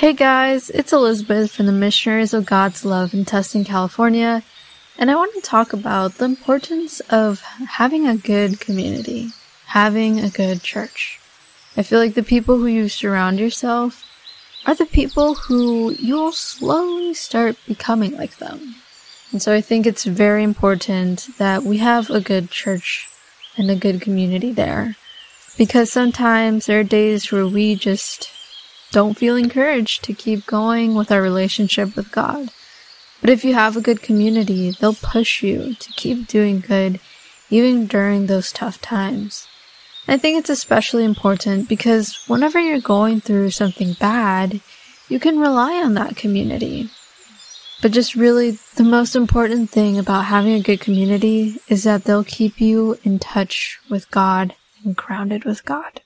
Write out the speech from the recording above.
Hey guys, it's Elizabeth from the Missionaries of God's Love in Tustin, California, and I want to talk about the importance of having a good community, having a good church. I feel like the people who you surround yourself are the people who you'll slowly start becoming like them. And so I think it's very important that we have a good church and a good community there. Because sometimes there are days where we just don't feel encouraged to keep going with our relationship with God. But if you have a good community, they'll push you to keep doing good even during those tough times. I think it's especially important because whenever you're going through something bad, you can rely on that community. But just really the most important thing about having a good community is that they'll keep you in touch with God and grounded with God.